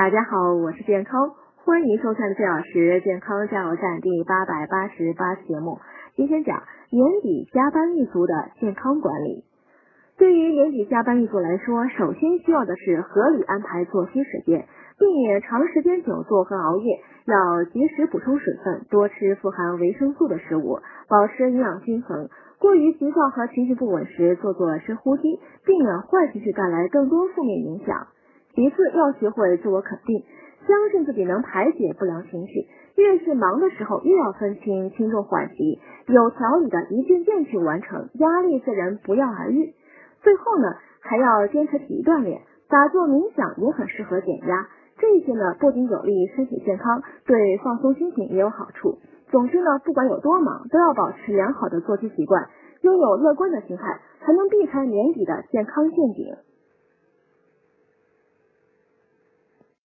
大家好，我是健康，欢迎收看四小时健康加油站第八百八十八期节目。今天讲年底加班一族的健康管理。对于年底加班一族来说，首先需要的是合理安排作息时间，避免长时间久坐和熬夜，要及时补充水分，多吃富含维生素的食物，保持营养均衡。过于急躁和情绪不稳时，做做深呼吸，避免坏情绪带来更多负面影响。其次，要学会自我肯定，相信自己能排解不良情绪。越是忙的时候，越要分清轻重缓急，有条理的一件件去完成，压力自然不药而愈。最后呢，还要坚持体育锻炼，打坐冥想也很适合减压。这些呢，不仅有利于身体健康，对放松心情也有好处。总之呢，不管有多忙，都要保持良好的作息习惯，拥有乐观的心态，才能避开年底的健康陷阱。